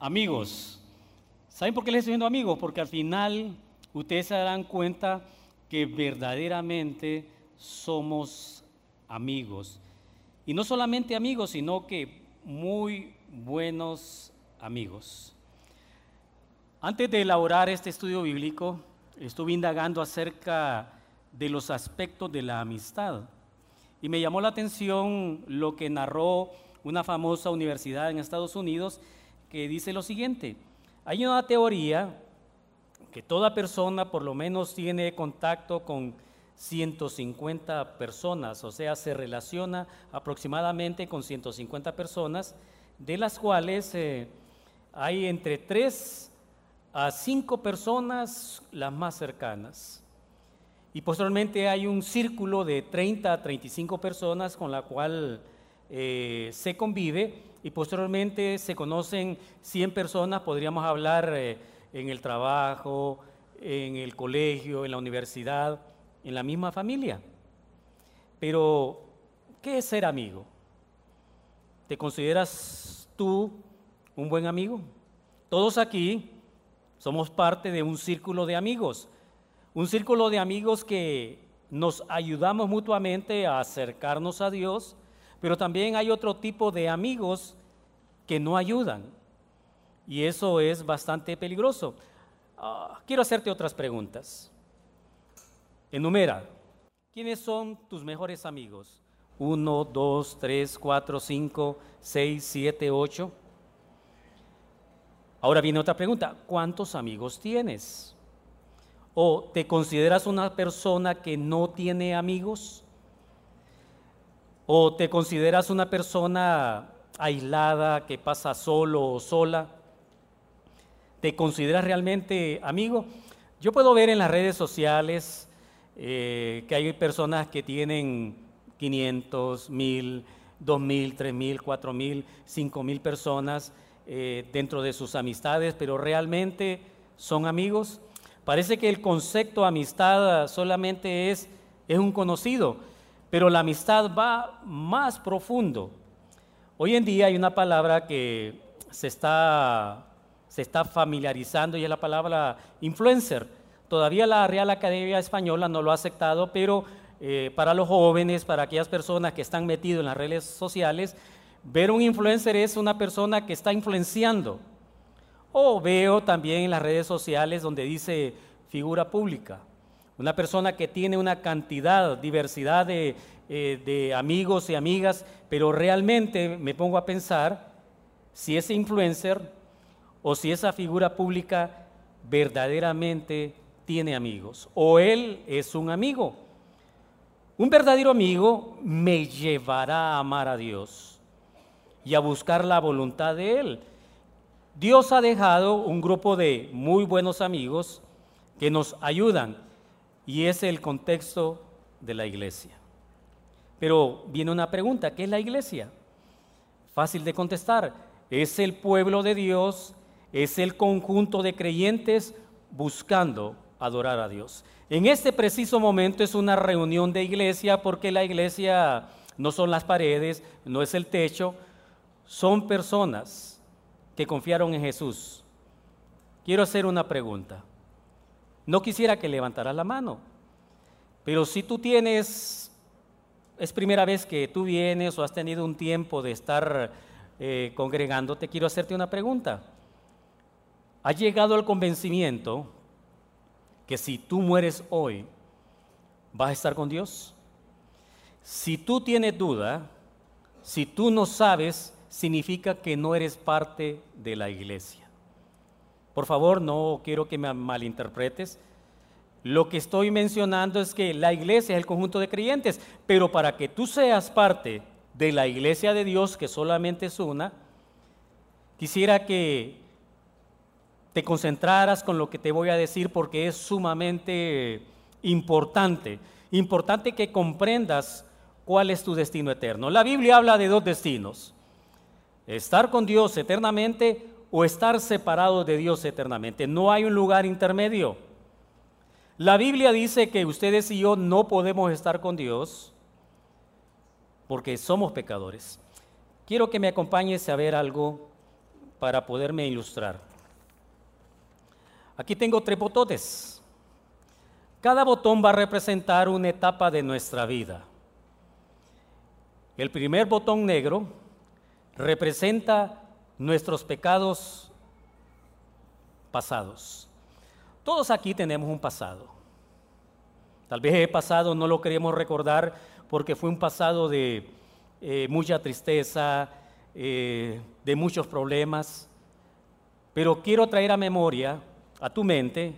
amigos. ¿Saben por qué les estoy diciendo amigos? Porque al final ustedes se darán cuenta que verdaderamente somos amigos. Y no solamente amigos, sino que muy buenos amigos. Antes de elaborar este estudio bíblico, estuve indagando acerca de los aspectos de la amistad. Y me llamó la atención lo que narró una famosa universidad en Estados Unidos que dice lo siguiente. Hay una teoría que toda persona por lo menos tiene contacto con 150 personas, o sea, se relaciona aproximadamente con 150 personas, de las cuales eh, hay entre 3 a 5 personas las más cercanas. Y posteriormente hay un círculo de 30 a 35 personas con la cual eh, se convive y posteriormente se conocen 100 personas, podríamos hablar eh, en el trabajo, en el colegio, en la universidad, en la misma familia. Pero, ¿qué es ser amigo? ¿Te consideras tú un buen amigo? Todos aquí somos parte de un círculo de amigos, un círculo de amigos que nos ayudamos mutuamente a acercarnos a Dios, pero también hay otro tipo de amigos que no ayudan. Y eso es bastante peligroso. Ah, quiero hacerte otras preguntas. Enumera, ¿quiénes son tus mejores amigos? Uno, dos, tres, cuatro, cinco, seis, siete, ocho. Ahora viene otra pregunta, ¿cuántos amigos tienes? ¿O te consideras una persona que no tiene amigos? ¿O te consideras una persona aislada, que pasa solo o sola? ¿Te consideras realmente amigo? Yo puedo ver en las redes sociales eh, que hay personas que tienen 500, 1000, 2000, 3000, 4000, 5000 personas eh, dentro de sus amistades, pero realmente son amigos. Parece que el concepto amistad solamente es, es un conocido pero la amistad va más profundo. Hoy en día hay una palabra que se está, se está familiarizando y es la palabra influencer. Todavía la Real Academia Española no lo ha aceptado, pero eh, para los jóvenes, para aquellas personas que están metidos en las redes sociales, ver un influencer es una persona que está influenciando. O veo también en las redes sociales donde dice figura pública. Una persona que tiene una cantidad, diversidad de, eh, de amigos y amigas, pero realmente me pongo a pensar si ese influencer o si esa figura pública verdaderamente tiene amigos o él es un amigo. Un verdadero amigo me llevará a amar a Dios y a buscar la voluntad de Él. Dios ha dejado un grupo de muy buenos amigos que nos ayudan y es el contexto de la iglesia. Pero viene una pregunta, ¿qué es la iglesia? Fácil de contestar, es el pueblo de Dios, es el conjunto de creyentes buscando adorar a Dios. En este preciso momento es una reunión de iglesia porque la iglesia no son las paredes, no es el techo, son personas que confiaron en Jesús. Quiero hacer una pregunta. No quisiera que levantaras la mano, pero si tú tienes, es primera vez que tú vienes o has tenido un tiempo de estar eh, congregándote, quiero hacerte una pregunta. ¿Has llegado al convencimiento que si tú mueres hoy, vas a estar con Dios? Si tú tienes duda, si tú no sabes, significa que no eres parte de la iglesia. Por favor, no quiero que me malinterpretes. Lo que estoy mencionando es que la iglesia es el conjunto de creyentes, pero para que tú seas parte de la iglesia de Dios, que solamente es una, quisiera que te concentraras con lo que te voy a decir porque es sumamente importante. Importante que comprendas cuál es tu destino eterno. La Biblia habla de dos destinos. Estar con Dios eternamente o estar separados de Dios eternamente. No hay un lugar intermedio. La Biblia dice que ustedes y yo no podemos estar con Dios porque somos pecadores. Quiero que me acompañes a ver algo para poderme ilustrar. Aquí tengo tres botones. Cada botón va a representar una etapa de nuestra vida. El primer botón negro representa nuestros pecados pasados. Todos aquí tenemos un pasado. Tal vez el pasado no lo queremos recordar porque fue un pasado de eh, mucha tristeza, eh, de muchos problemas, pero quiero traer a memoria, a tu mente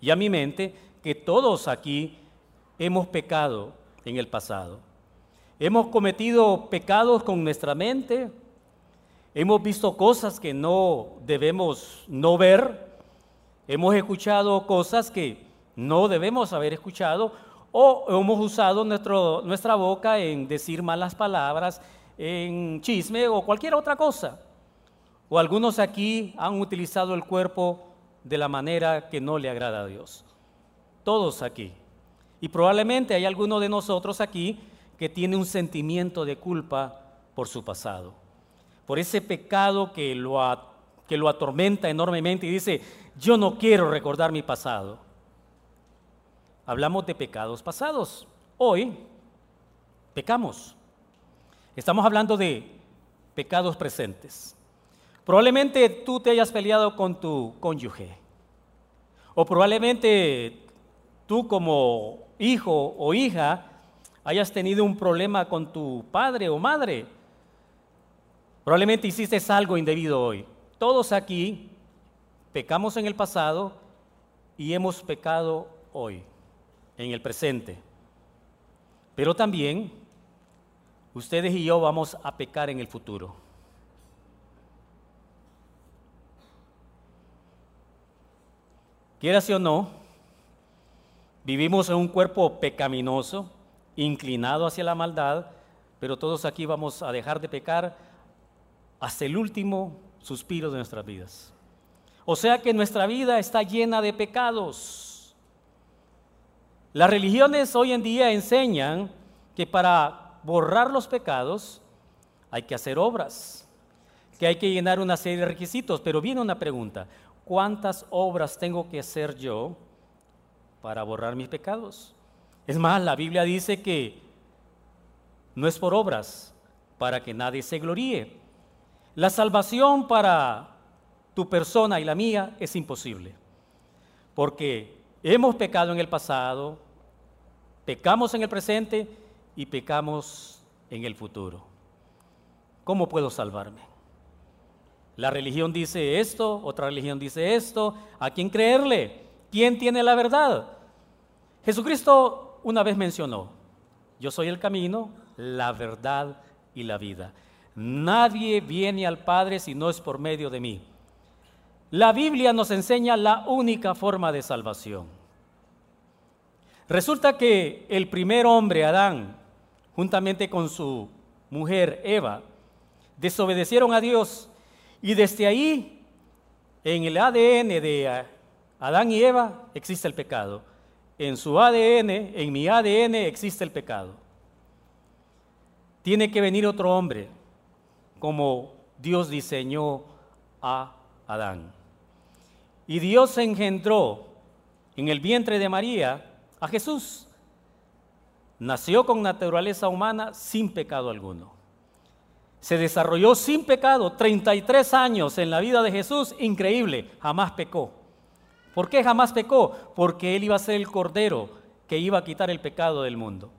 y a mi mente, que todos aquí hemos pecado en el pasado. Hemos cometido pecados con nuestra mente, hemos visto cosas que no debemos no ver, hemos escuchado cosas que no debemos haber escuchado o hemos usado nuestro, nuestra boca en decir malas palabras, en chisme o cualquier otra cosa. O algunos aquí han utilizado el cuerpo de la manera que no le agrada a Dios. Todos aquí. Y probablemente hay alguno de nosotros aquí que tiene un sentimiento de culpa por su pasado, por ese pecado que lo, que lo atormenta enormemente y dice, yo no quiero recordar mi pasado. Hablamos de pecados pasados. Hoy pecamos. Estamos hablando de pecados presentes. Probablemente tú te hayas peleado con tu cónyuge. O probablemente tú como hijo o hija hayas tenido un problema con tu padre o madre. Probablemente hiciste algo indebido hoy. Todos aquí pecamos en el pasado y hemos pecado hoy, en el presente. Pero también ustedes y yo vamos a pecar en el futuro. Quieras o no, vivimos en un cuerpo pecaminoso, inclinado hacia la maldad, pero todos aquí vamos a dejar de pecar hasta el último suspiro de nuestras vidas. O sea que nuestra vida está llena de pecados. Las religiones hoy en día enseñan que para borrar los pecados, hay que hacer obras, que hay que llenar una serie de requisitos. Pero viene una pregunta, ¿cuántas obras tengo que hacer yo para borrar mis pecados? Es más, la Biblia dice que no es por obras, para que nadie se gloríe. La salvación para tu persona y la mía es imposible, porque hemos pecado en el pasado, pecamos en el presente y pecamos en el futuro. ¿Cómo puedo salvarme? La religión dice esto, otra religión dice esto. ¿A quién creerle? ¿Quién tiene la verdad? Jesucristo una vez mencionó, yo soy el camino, la verdad y la vida. Nadie viene al Padre si no es por medio de mí. La Biblia nos enseña la única forma de salvación. Resulta que el primer hombre, Adán, juntamente con su mujer Eva, desobedecieron a Dios y desde ahí, en el ADN de Adán y Eva, existe el pecado. En su ADN, en mi ADN, existe el pecado. Tiene que venir otro hombre, como Dios diseñó a Adán. Y Dios engendró en el vientre de María a Jesús nació con naturaleza humana sin pecado alguno. Se desarrolló sin pecado 33 años en la vida de Jesús, increíble, jamás pecó. ¿Por qué jamás pecó? Porque Él iba a ser el Cordero que iba a quitar el pecado del mundo.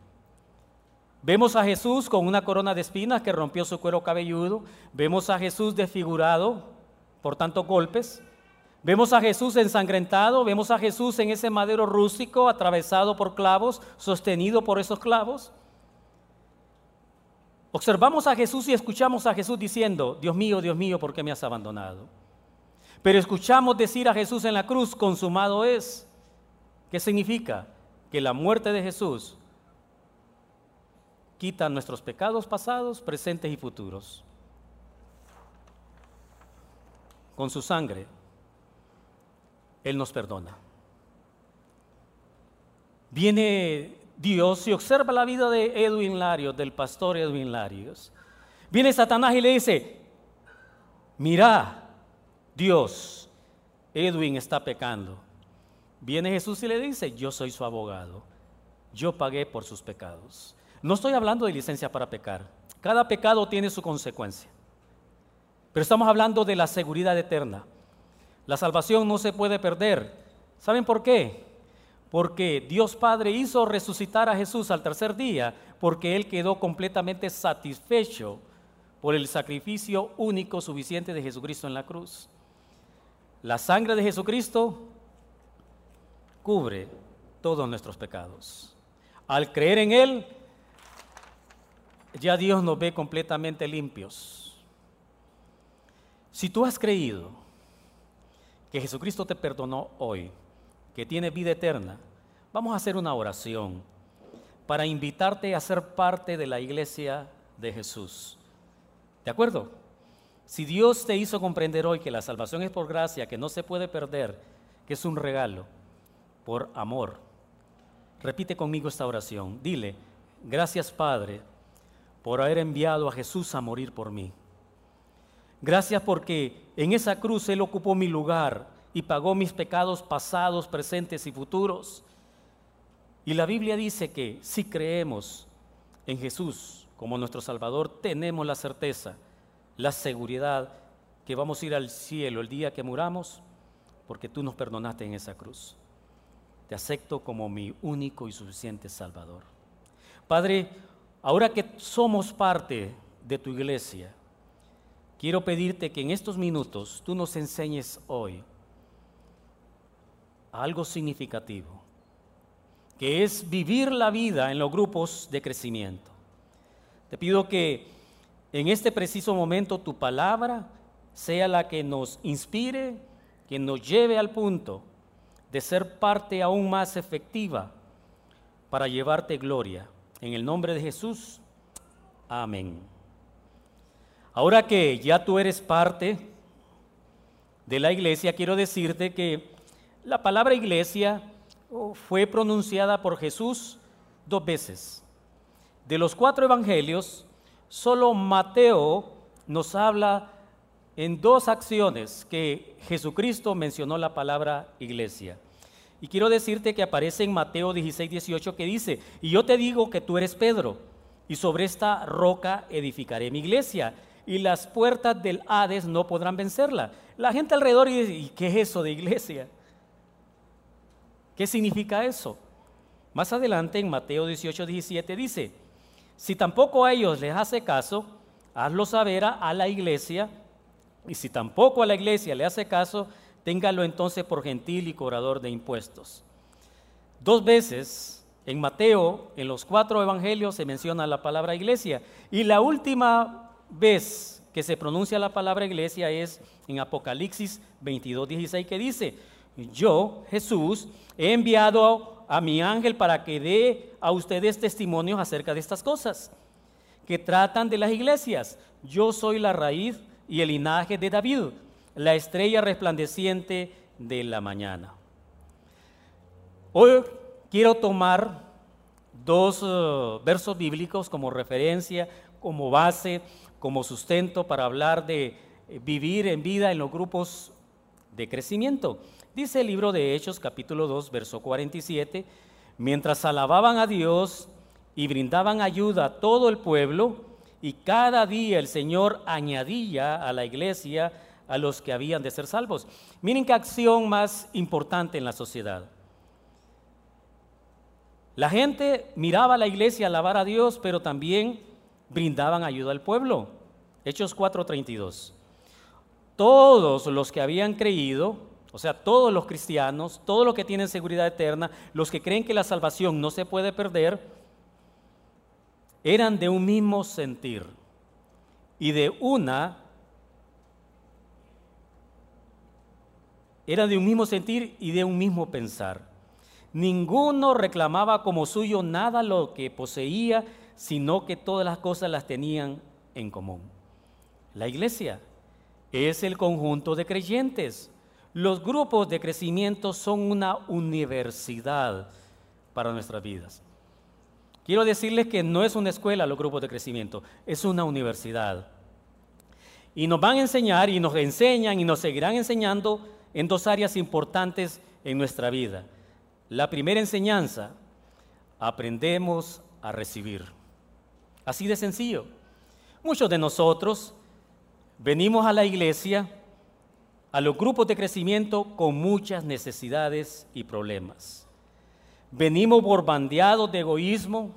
Vemos a Jesús con una corona de espinas que rompió su cuero cabelludo. Vemos a Jesús desfigurado por tantos golpes. Vemos a Jesús ensangrentado, vemos a Jesús en ese madero rústico atravesado por clavos, sostenido por esos clavos. Observamos a Jesús y escuchamos a Jesús diciendo, Dios mío, Dios mío, ¿por qué me has abandonado? Pero escuchamos decir a Jesús en la cruz, consumado es. ¿Qué significa? Que la muerte de Jesús quita nuestros pecados pasados, presentes y futuros. Con su sangre él nos perdona. Viene Dios y observa la vida de Edwin Larios, del pastor Edwin Larios. Viene Satanás y le dice, mira, Dios, Edwin está pecando. Viene Jesús y le dice, yo soy su abogado, yo pagué por sus pecados. No estoy hablando de licencia para pecar. Cada pecado tiene su consecuencia. Pero estamos hablando de la seguridad eterna. La salvación no se puede perder. ¿Saben por qué? Porque Dios Padre hizo resucitar a Jesús al tercer día porque Él quedó completamente satisfecho por el sacrificio único suficiente de Jesucristo en la cruz. La sangre de Jesucristo cubre todos nuestros pecados. Al creer en Él, ya Dios nos ve completamente limpios. Si tú has creído que Jesucristo te perdonó hoy, que tiene vida eterna, vamos a hacer una oración para invitarte a ser parte de la iglesia de Jesús. ¿De acuerdo? Si Dios te hizo comprender hoy que la salvación es por gracia, que no se puede perder, que es un regalo, por amor, repite conmigo esta oración. Dile, gracias Padre por haber enviado a Jesús a morir por mí. Gracias porque en esa cruz Él ocupó mi lugar y pagó mis pecados pasados, presentes y futuros. Y la Biblia dice que si creemos en Jesús como nuestro Salvador, tenemos la certeza, la seguridad que vamos a ir al cielo el día que muramos, porque tú nos perdonaste en esa cruz. Te acepto como mi único y suficiente Salvador. Padre, Ahora que somos parte de tu iglesia, quiero pedirte que en estos minutos tú nos enseñes hoy algo significativo, que es vivir la vida en los grupos de crecimiento. Te pido que en este preciso momento tu palabra sea la que nos inspire, que nos lleve al punto de ser parte aún más efectiva para llevarte gloria en el nombre de Jesús, amén. Ahora que ya tú eres parte de la iglesia, quiero decirte que la palabra iglesia oh, fue pronunciada por Jesús dos veces. De los cuatro evangelios, solo Mateo nos habla en dos acciones que Jesucristo mencionó la palabra iglesia. Y quiero decirte que aparece en Mateo 16, 18 que dice, y yo te digo que tú eres Pedro, y sobre esta roca edificaré mi iglesia, y las puertas del Hades no podrán vencerla. La gente alrededor dice, ¿y qué es eso de iglesia? ¿Qué significa eso? Más adelante en Mateo 18, 17 dice, si tampoco a ellos les hace caso, hazlo saber a la iglesia, y si tampoco a la iglesia le hace caso, téngalo entonces por gentil y cobrador de impuestos. Dos veces en Mateo, en los cuatro evangelios, se menciona la palabra iglesia. Y la última vez que se pronuncia la palabra iglesia es en Apocalipsis 22, 16, que dice, yo, Jesús, he enviado a mi ángel para que dé a ustedes testimonios acerca de estas cosas, que tratan de las iglesias. Yo soy la raíz y el linaje de David la estrella resplandeciente de la mañana. Hoy quiero tomar dos eh, versos bíblicos como referencia, como base, como sustento para hablar de eh, vivir en vida en los grupos de crecimiento. Dice el libro de Hechos capítulo 2, verso 47, mientras alababan a Dios y brindaban ayuda a todo el pueblo, y cada día el Señor añadía a la iglesia a los que habían de ser salvos. Miren qué acción más importante en la sociedad. La gente miraba a la iglesia alabar a Dios, pero también brindaban ayuda al pueblo. Hechos 4:32. Todos los que habían creído, o sea, todos los cristianos, todos los que tienen seguridad eterna, los que creen que la salvación no se puede perder, eran de un mismo sentir y de una era de un mismo sentir y de un mismo pensar. Ninguno reclamaba como suyo nada lo que poseía, sino que todas las cosas las tenían en común. La iglesia es el conjunto de creyentes. Los grupos de crecimiento son una universidad para nuestras vidas. Quiero decirles que no es una escuela los grupos de crecimiento, es una universidad. Y nos van a enseñar y nos enseñan y nos seguirán enseñando en dos áreas importantes en nuestra vida. La primera enseñanza, aprendemos a recibir. Así de sencillo. Muchos de nosotros venimos a la iglesia, a los grupos de crecimiento con muchas necesidades y problemas. Venimos borbandeados de egoísmo,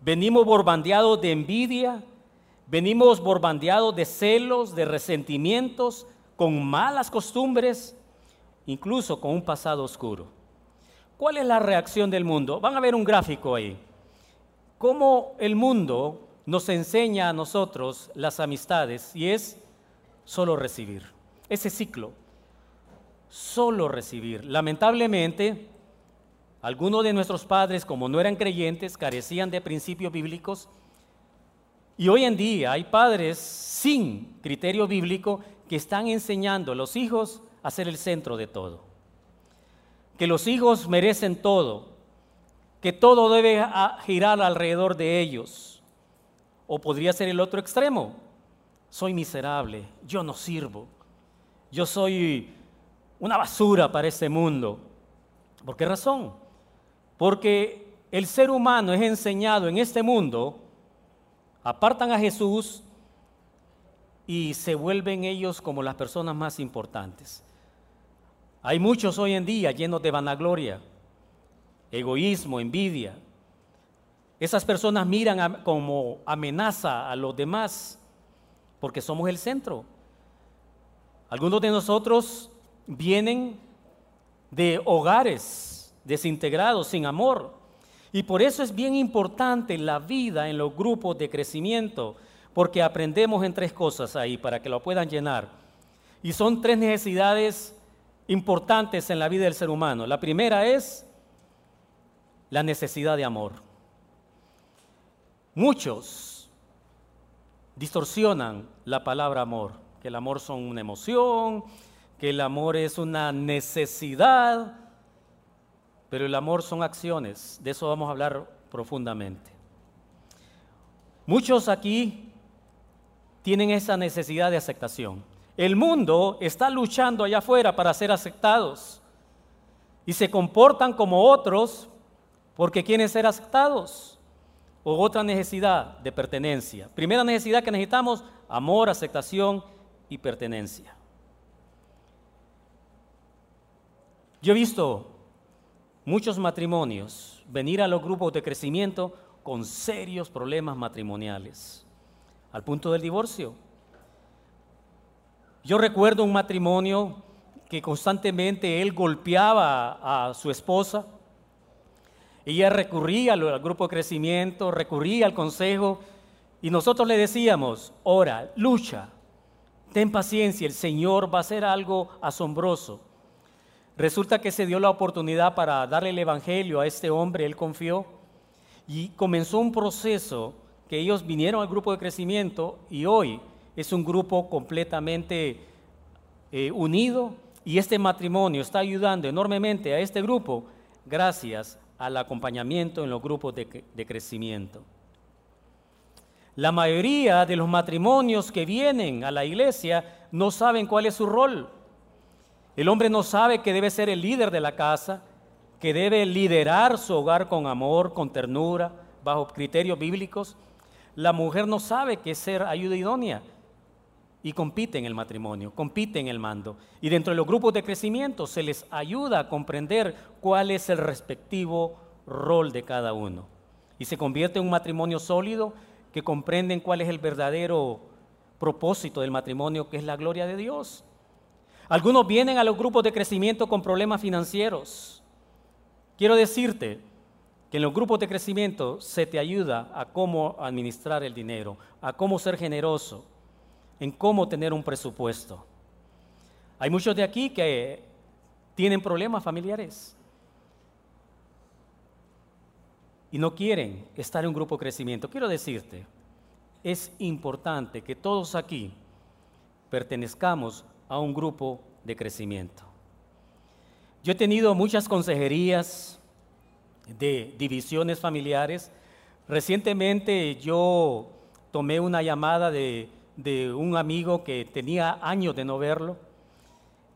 venimos borbandeados de envidia, venimos borbandeados de celos, de resentimientos, con malas costumbres, incluso con un pasado oscuro. ¿Cuál es la reacción del mundo? Van a ver un gráfico ahí. Cómo el mundo nos enseña a nosotros las amistades y es solo recibir. Ese ciclo, solo recibir. Lamentablemente, algunos de nuestros padres, como no eran creyentes, carecían de principios bíblicos. Y hoy en día hay padres sin criterio bíblico que están enseñando a los hijos a ser el centro de todo. Que los hijos merecen todo, que todo debe girar alrededor de ellos. O podría ser el otro extremo. Soy miserable, yo no sirvo, yo soy una basura para este mundo. ¿Por qué razón? Porque el ser humano es enseñado en este mundo, apartan a Jesús y se vuelven ellos como las personas más importantes. Hay muchos hoy en día llenos de vanagloria, egoísmo, envidia. Esas personas miran como amenaza a los demás porque somos el centro. Algunos de nosotros vienen de hogares desintegrados, sin amor. Y por eso es bien importante la vida en los grupos de crecimiento, porque aprendemos en tres cosas ahí para que lo puedan llenar. Y son tres necesidades importantes en la vida del ser humano. La primera es la necesidad de amor. Muchos distorsionan la palabra amor, que el amor son una emoción, que el amor es una necesidad, pero el amor son acciones, de eso vamos a hablar profundamente. Muchos aquí tienen esa necesidad de aceptación. El mundo está luchando allá afuera para ser aceptados y se comportan como otros porque quieren ser aceptados. O otra necesidad de pertenencia. Primera necesidad que necesitamos, amor, aceptación y pertenencia. Yo he visto muchos matrimonios venir a los grupos de crecimiento con serios problemas matrimoniales, al punto del divorcio. Yo recuerdo un matrimonio que constantemente él golpeaba a su esposa. Ella recurría al grupo de crecimiento, recurría al consejo y nosotros le decíamos, ora, lucha, ten paciencia, el Señor va a hacer algo asombroso. Resulta que se dio la oportunidad para darle el Evangelio a este hombre, él confió, y comenzó un proceso que ellos vinieron al grupo de crecimiento y hoy es un grupo completamente eh, unido y este matrimonio está ayudando enormemente a este grupo gracias al acompañamiento en los grupos de crecimiento. La mayoría de los matrimonios que vienen a la iglesia no saben cuál es su rol. El hombre no sabe que debe ser el líder de la casa, que debe liderar su hogar con amor, con ternura, bajo criterios bíblicos. La mujer no sabe es ser ayuda idónea y compite en el matrimonio, compite en el mando. Y dentro de los grupos de crecimiento se les ayuda a comprender cuál es el respectivo rol de cada uno. Y se convierte en un matrimonio sólido que comprenden cuál es el verdadero propósito del matrimonio, que es la gloria de Dios. Algunos vienen a los grupos de crecimiento con problemas financieros. Quiero decirte que en los grupos de crecimiento se te ayuda a cómo administrar el dinero, a cómo ser generoso, en cómo tener un presupuesto. Hay muchos de aquí que tienen problemas familiares y no quieren estar en un grupo de crecimiento. Quiero decirte, es importante que todos aquí pertenezcamos a un grupo de crecimiento. Yo he tenido muchas consejerías de divisiones familiares. Recientemente yo tomé una llamada de de un amigo que tenía años de no verlo.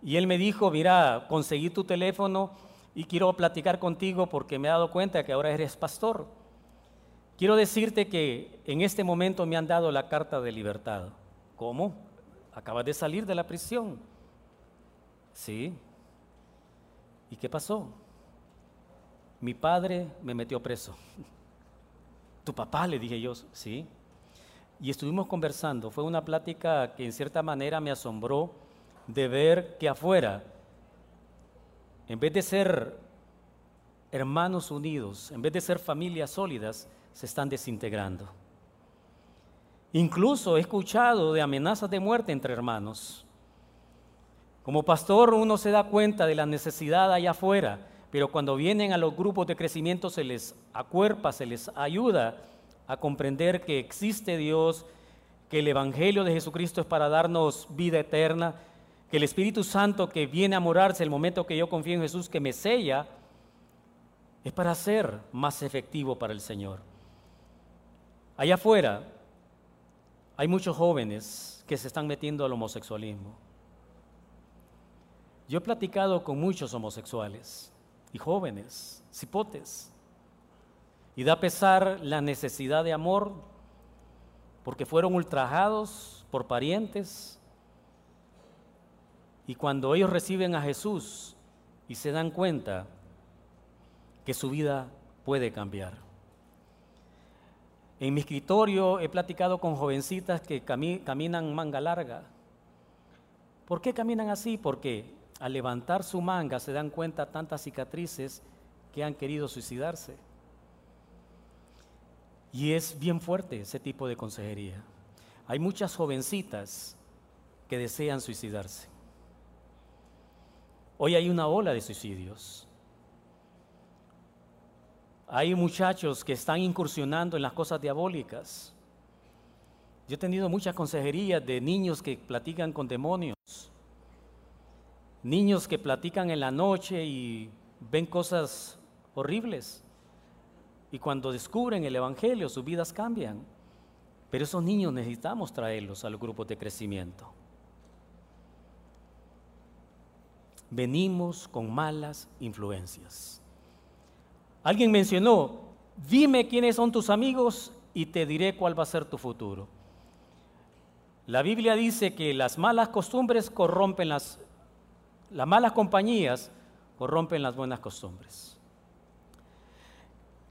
Y él me dijo, mira, conseguí tu teléfono y quiero platicar contigo porque me he dado cuenta que ahora eres pastor. Quiero decirte que en este momento me han dado la carta de libertad. ¿Cómo? Acabas de salir de la prisión. Sí. ¿Y qué pasó? Mi padre me metió preso. ¿Tu papá? Le dije yo, sí. Y estuvimos conversando. Fue una plática que en cierta manera me asombró de ver que afuera, en vez de ser hermanos unidos, en vez de ser familias sólidas, se están desintegrando. Incluso he escuchado de amenazas de muerte entre hermanos. Como pastor uno se da cuenta de la necesidad allá afuera, pero cuando vienen a los grupos de crecimiento se les acuerpa, se les ayuda a comprender que existe Dios, que el Evangelio de Jesucristo es para darnos vida eterna, que el Espíritu Santo que viene a morarse el momento que yo confío en Jesús, que me sella, es para ser más efectivo para el Señor. Allá afuera hay muchos jóvenes que se están metiendo al homosexualismo. Yo he platicado con muchos homosexuales y jóvenes, cipotes, y da pesar la necesidad de amor porque fueron ultrajados por parientes. Y cuando ellos reciben a Jesús y se dan cuenta que su vida puede cambiar. En mi escritorio he platicado con jovencitas que caminan manga larga. ¿Por qué caminan así? Porque al levantar su manga se dan cuenta tantas cicatrices que han querido suicidarse. Y es bien fuerte ese tipo de consejería. Hay muchas jovencitas que desean suicidarse. Hoy hay una ola de suicidios. Hay muchachos que están incursionando en las cosas diabólicas. Yo he tenido muchas consejerías de niños que platican con demonios, niños que platican en la noche y ven cosas horribles. Y cuando descubren el Evangelio, sus vidas cambian. Pero esos niños necesitamos traerlos a los grupos de crecimiento. Venimos con malas influencias. Alguien mencionó, dime quiénes son tus amigos y te diré cuál va a ser tu futuro. La Biblia dice que las malas costumbres corrompen las, las malas compañías corrompen las buenas costumbres.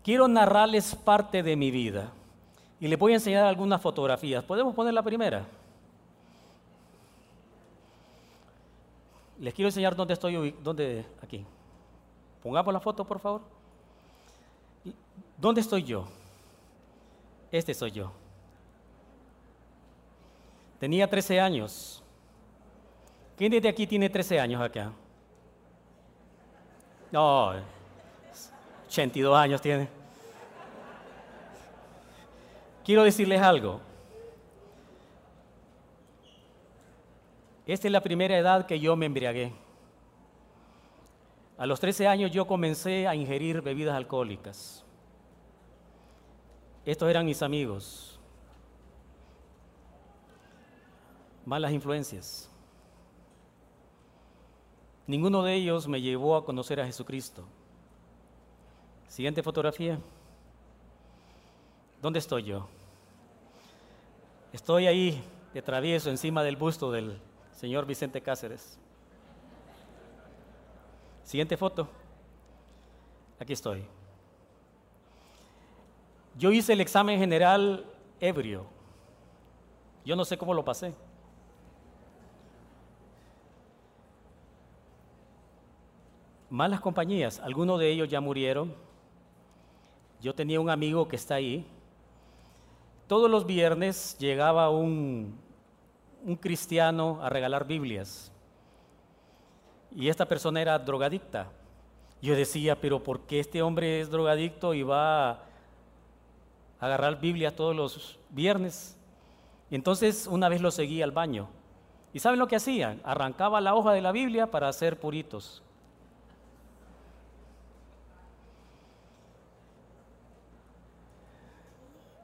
Quiero narrarles parte de mi vida y les voy a enseñar algunas fotografías. ¿Podemos poner la primera? Les quiero enseñar dónde estoy, dónde, aquí. Pongamos la foto, por favor. ¿Dónde estoy yo? Este soy yo. Tenía 13 años. ¿Quién de aquí tiene 13 años acá? No, 82 años tiene. Quiero decirles algo. Esta es la primera edad que yo me embriagué. A los 13 años yo comencé a ingerir bebidas alcohólicas. Estos eran mis amigos. Malas influencias. Ninguno de ellos me llevó a conocer a Jesucristo. Siguiente fotografía. ¿Dónde estoy yo? Estoy ahí de travieso encima del busto del señor Vicente Cáceres. Siguiente foto. Aquí estoy. Yo hice el examen general ebrio. Yo no sé cómo lo pasé. Malas compañías, algunos de ellos ya murieron. Yo tenía un amigo que está ahí. Todos los viernes llegaba un, un cristiano a regalar Biblias. Y esta persona era drogadicta. Yo decía, pero ¿por qué este hombre es drogadicto y va a agarrar Biblia todos los viernes. Y entonces una vez lo seguí al baño. ¿Y saben lo que hacía? Arrancaba la hoja de la Biblia para hacer puritos.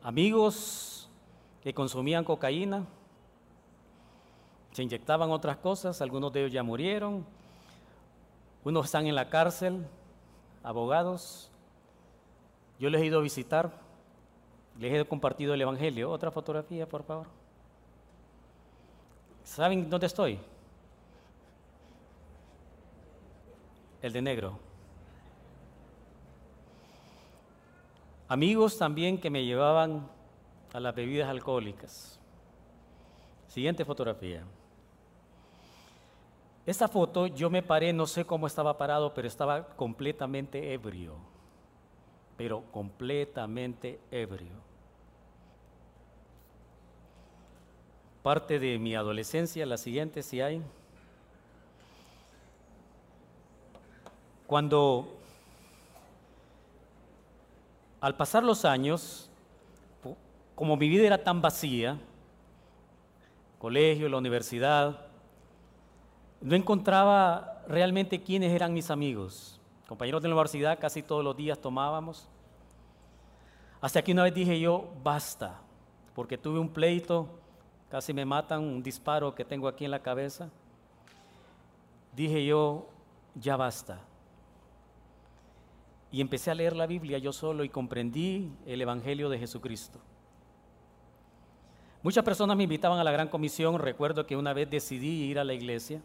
Amigos que consumían cocaína, se inyectaban otras cosas, algunos de ellos ya murieron, unos están en la cárcel, abogados. Yo les he ido a visitar, les he compartido el Evangelio. Otra fotografía, por favor. ¿Saben dónde estoy? El de negro. Amigos también que me llevaban a las bebidas alcohólicas. Siguiente fotografía. Esta foto yo me paré, no sé cómo estaba parado, pero estaba completamente ebrio. Pero completamente ebrio. Parte de mi adolescencia, la siguiente si hay. Cuando al pasar los años, como mi vida era tan vacía, colegio, la universidad, no encontraba realmente quiénes eran mis amigos. Compañeros de la universidad casi todos los días tomábamos. Hasta que una vez dije yo, basta, porque tuve un pleito, casi me matan, un disparo que tengo aquí en la cabeza. Dije yo, ya basta. Y empecé a leer la Biblia yo solo y comprendí el Evangelio de Jesucristo. Muchas personas me invitaban a la Gran Comisión. Recuerdo que una vez decidí ir a la iglesia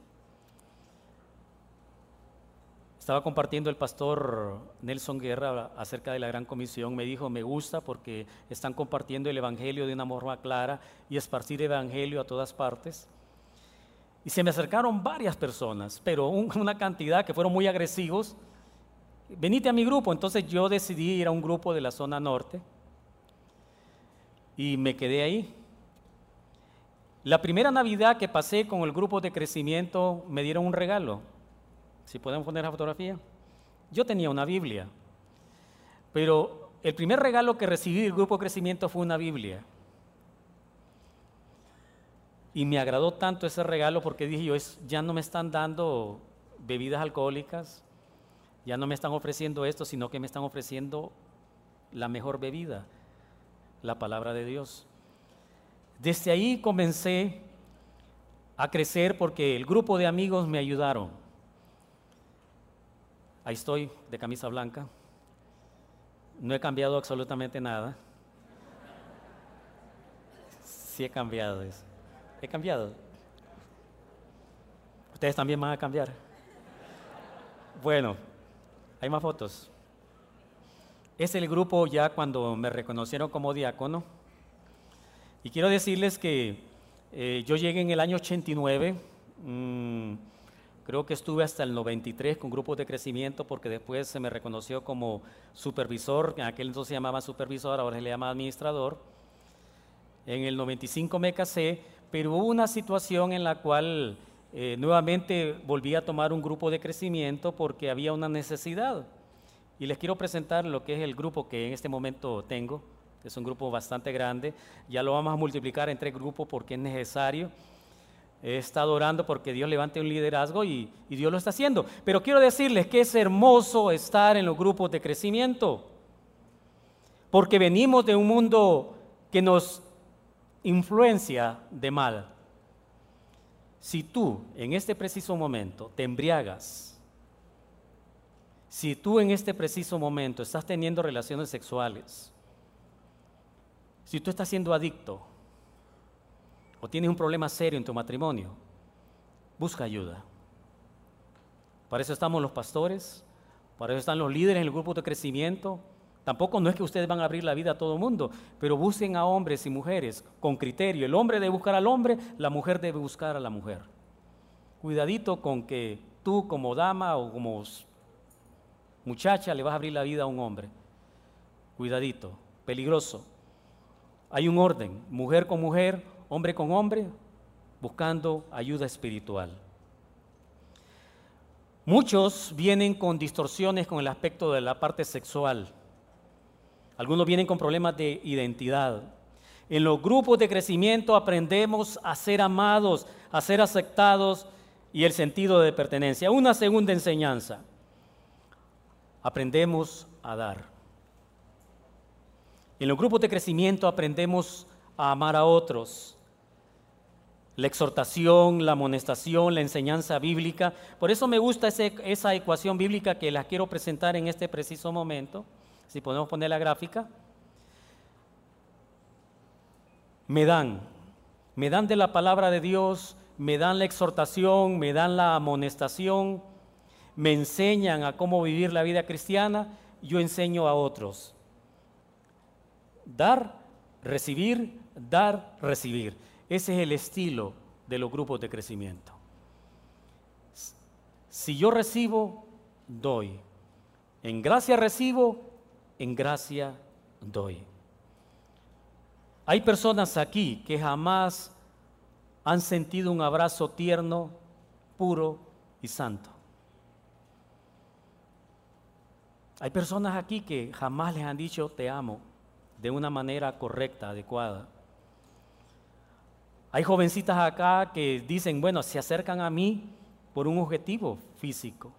estaba compartiendo el pastor Nelson Guerra acerca de la Gran Comisión. Me dijo, me gusta porque están compartiendo el Evangelio de una forma clara y esparcir el Evangelio a todas partes. Y se me acercaron varias personas, pero una cantidad que fueron muy agresivos. Venite a mi grupo. Entonces yo decidí ir a un grupo de la zona norte y me quedé ahí. La primera Navidad que pasé con el grupo de crecimiento me dieron un regalo si podemos poner la fotografía. Yo tenía una Biblia, pero el primer regalo que recibí del grupo de crecimiento fue una Biblia. Y me agradó tanto ese regalo porque dije yo, es, ya no me están dando bebidas alcohólicas, ya no me están ofreciendo esto, sino que me están ofreciendo la mejor bebida, la palabra de Dios. Desde ahí comencé a crecer porque el grupo de amigos me ayudaron. Ahí estoy de camisa blanca. No he cambiado absolutamente nada. Sí he cambiado eso. He cambiado. Ustedes también van a cambiar. Bueno, hay más fotos. Es el grupo ya cuando me reconocieron como diácono. Y quiero decirles que eh, yo llegué en el año 89. Creo que estuve hasta el 93 con grupos de crecimiento porque después se me reconoció como supervisor, en aquel entonces se llamaba supervisor, ahora se le llama administrador. En el 95 me casé, pero hubo una situación en la cual eh, nuevamente volví a tomar un grupo de crecimiento porque había una necesidad. Y les quiero presentar lo que es el grupo que en este momento tengo, es un grupo bastante grande. Ya lo vamos a multiplicar en tres grupos porque es necesario. He estado orando porque Dios levante un liderazgo y, Dios lo está haciendo. Pero quiero decirles que es hermoso estar en los grupos de crecimiento. Porque venimos de un mundo que nos influencia de mal. Si tú en este preciso momento te embriagas, si tú en este preciso momento estás teniendo relaciones sexuales, si tú estás siendo adicto, o tienes un problema serio en tu matrimonio, busca ayuda. Para eso estamos los pastores, para eso están los líderes en el grupo de crecimiento. Tampoco no es que ustedes van a abrir la vida a todo el mundo, pero busquen a hombres y mujeres con criterio. El hombre debe buscar al hombre, la mujer debe buscar a la mujer. Cuidadito con que tú como dama o como muchacha le vas a abrir la vida a un hombre. Cuidadito, peligroso. Hay un orden, mujer con mujer, hombre con hombre, buscando ayuda espiritual. Muchos vienen con distorsiones con el aspecto de la parte sexual. Algunos vienen con problemas de identidad. En los grupos de crecimiento aprendemos a ser amados, a ser aceptados y el sentido de pertenencia. Una segunda enseñanza. Aprendemos a dar. En los grupos de crecimiento aprendemos a amar a otros, la exhortación, la amonestación, la enseñanza bíblica. Por eso me gusta esa ecuación bíblica que la quiero presentar en este preciso momento. Si podemos poner la gráfica. Me dan, me dan de la palabra de Dios, me dan la exhortación, me dan la amonestación, me enseñan a cómo vivir la vida cristiana, yo enseño a otros. Dar, recibir, dar, recibir. Ese es el estilo de los grupos de crecimiento. Si yo recibo, doy. En gracia recibo, en gracia doy. Hay personas aquí que jamás han sentido un abrazo tierno, puro y santo. Hay personas aquí que jamás les han dicho te amo de una manera correcta, adecuada. Hay jovencitas acá que dicen, bueno, se acercan a mí por un objetivo físico.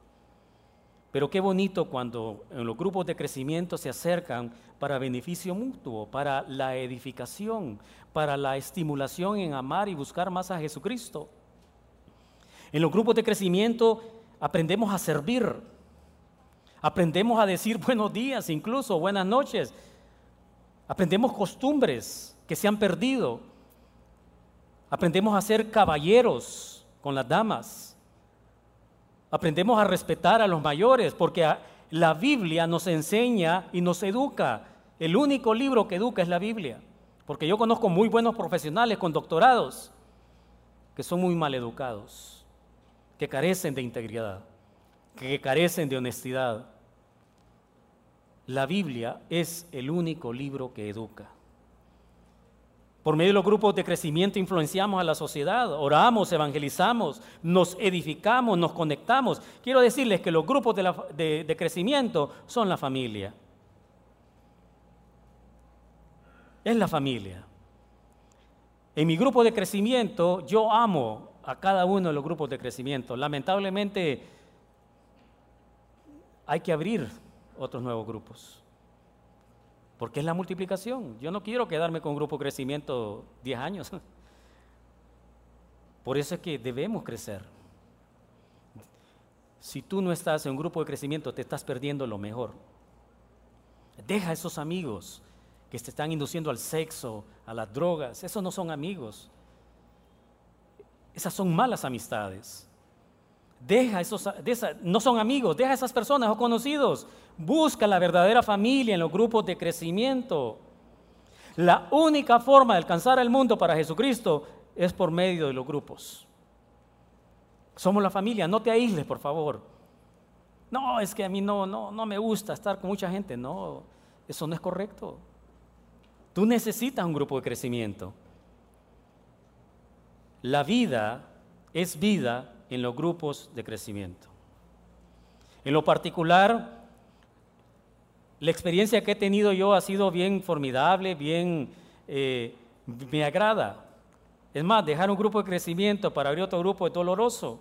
Pero qué bonito cuando en los grupos de crecimiento se acercan para beneficio mutuo, para la edificación, para la estimulación en amar y buscar más a Jesucristo. En los grupos de crecimiento aprendemos a servir, aprendemos a decir buenos días, incluso buenas noches, aprendemos costumbres que se han perdido, Aprendemos a ser caballeros con las damas. Aprendemos a respetar a los mayores, porque la Biblia nos enseña y nos educa. El único libro que educa es la Biblia. Porque yo conozco muy buenos profesionales con doctorados que son muy mal educados, que carecen de integridad, que carecen de honestidad. La Biblia es el único libro que educa. Por medio de los grupos de crecimiento influenciamos a la sociedad, oramos, evangelizamos, nos edificamos, nos conectamos. Quiero decirles que los grupos de, de crecimiento son la familia. Es la familia. En mi grupo de crecimiento yo amo a cada uno de los grupos de crecimiento. Lamentablemente hay que abrir otros nuevos grupos. Porque es la multiplicación. Yo no quiero quedarme con un grupo de crecimiento 10 años. Por eso es que debemos crecer. Si tú no estás en un grupo de crecimiento, te estás perdiendo lo mejor. Deja a esos amigos que te están induciendo al sexo, a las drogas. Esos no son amigos. Esas son malas amistades. Deja esos, no son amigos, deja a esas personas o conocidos. Busca la verdadera familia en los grupos de crecimiento. La única forma de alcanzar el mundo para Jesucristo es por medio de los grupos. Somos la familia, no te aísles, por favor. No, es que a mí no, no, no me gusta estar con mucha gente. No, eso no es correcto. Tú necesitas un grupo de crecimiento. La vida es vida en los grupos de crecimiento. En lo particular, la experiencia que he tenido yo ha sido bien formidable, bien, eh, me agrada. Es más, dejar un grupo de crecimiento para abrir otro grupo es doloroso.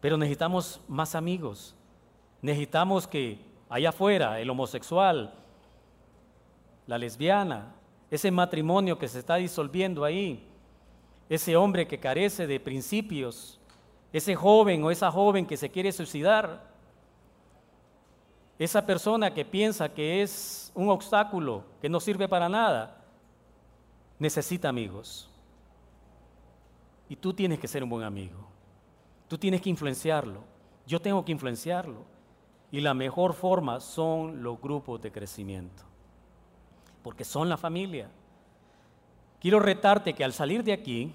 Pero necesitamos más amigos. Necesitamos que allá afuera, el homosexual, la lesbiana, ese matrimonio que se está disolviendo ahí, ese hombre que carece de principios, ese joven o esa joven que se quiere suicidar, esa persona que piensa que es un obstáculo, que no sirve para nada, necesita amigos. Y tú tienes que ser un buen amigo. Tú tienes que influenciarlo. Yo tengo que influenciarlo. Y la mejor forma son los grupos de crecimiento. Porque son la familia. Quiero retarte que al salir de aquí,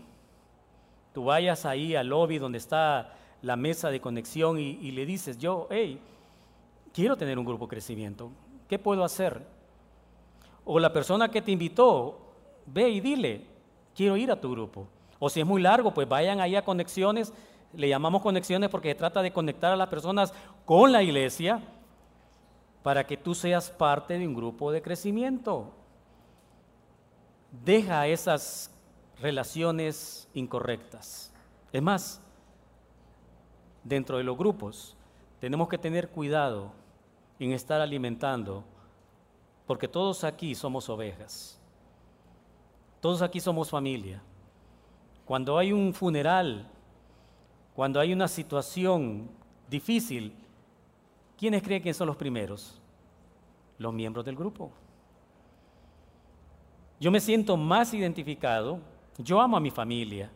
tú vayas ahí al lobby donde está la mesa de conexión y, le dices, yo, hey, quiero tener un grupo de crecimiento, ¿qué puedo hacer? O la persona que te invitó, ve y dile, quiero ir a tu grupo. O si es muy largo, pues vayan ahí a conexiones, le llamamos conexiones porque se trata de conectar a las personas con la iglesia para que tú seas parte de un grupo de crecimiento. Deja esas relaciones incorrectas. Es más, dentro de los grupos tenemos que tener cuidado en estar alimentando, porque todos aquí somos ovejas, todos aquí somos familia. cuando hay un funeral, cuando hay una situación difícil, ¿quiénes creen que son los primeros? Los miembros del grupo. Yo me siento más identificado, yo amo a mi familia,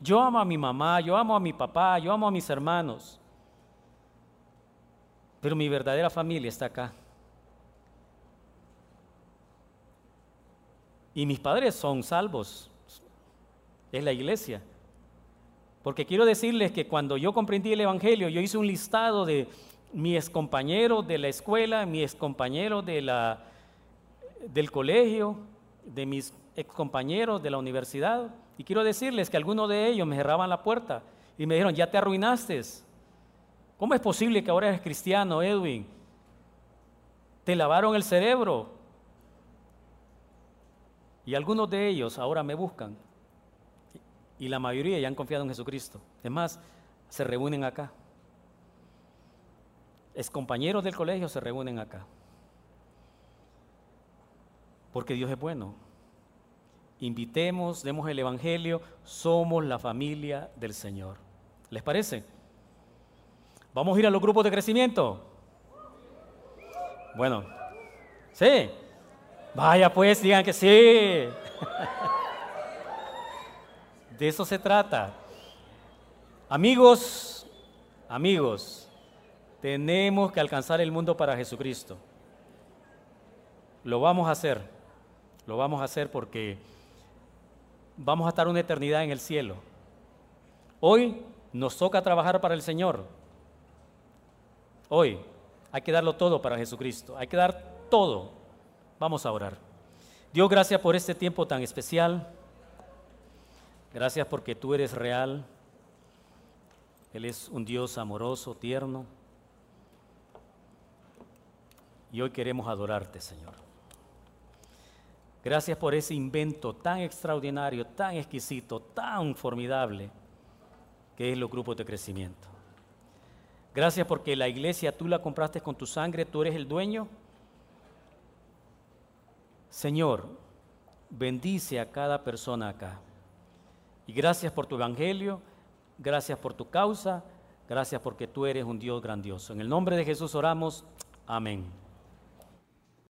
yo amo a mi mamá, yo amo a mi papá, yo amo a mis hermanos, pero mi verdadera familia está acá. Y mis padres son salvos, es la iglesia. Porque quiero decirles que cuando yo comprendí el Evangelio, yo hice un listado de mis compañeros de la escuela, mis compañeros de del colegio, de mis excompañeros de la universidad. Y quiero decirles que algunos de ellos me cerraban la puerta y me dijeron, ya te arruinaste. ¿Cómo es posible que ahora eres cristiano, Edwin? Te lavaron el cerebro. Y algunos de ellos ahora me buscan. Y la mayoría ya han confiado en Jesucristo. Es más, se reúnen acá. Es compañeros del colegio se reúnen acá. Porque Dios es bueno. Invitemos, demos el Evangelio, somos la familia del Señor. ¿Les parece? ¿Vamos a ir a los grupos de crecimiento? Bueno, ¿sí? Vaya pues, digan que sí. De eso se trata. Amigos, amigos, tenemos que alcanzar el mundo para Jesucristo. Lo vamos a hacer. Lo vamos a hacer porque vamos a estar una eternidad en el cielo. Hoy nos toca trabajar para el Señor. Hoy hay que darlo todo para Jesucristo. Hay que dar todo. Vamos a orar. Dios, gracias por este tiempo tan especial. Gracias porque tú eres real. Él es un Dios amoroso, tierno. Y hoy queremos adorarte, Señor. Gracias por ese invento tan extraordinario, tan exquisito, tan formidable, que es los grupos de crecimiento. Gracias porque la iglesia tú la compraste con tu sangre, tú eres el dueño. Señor, bendice a cada persona acá. Y gracias por tu evangelio, gracias por tu causa, gracias porque tú eres un Dios grandioso. En el nombre de Jesús oramos. Amén.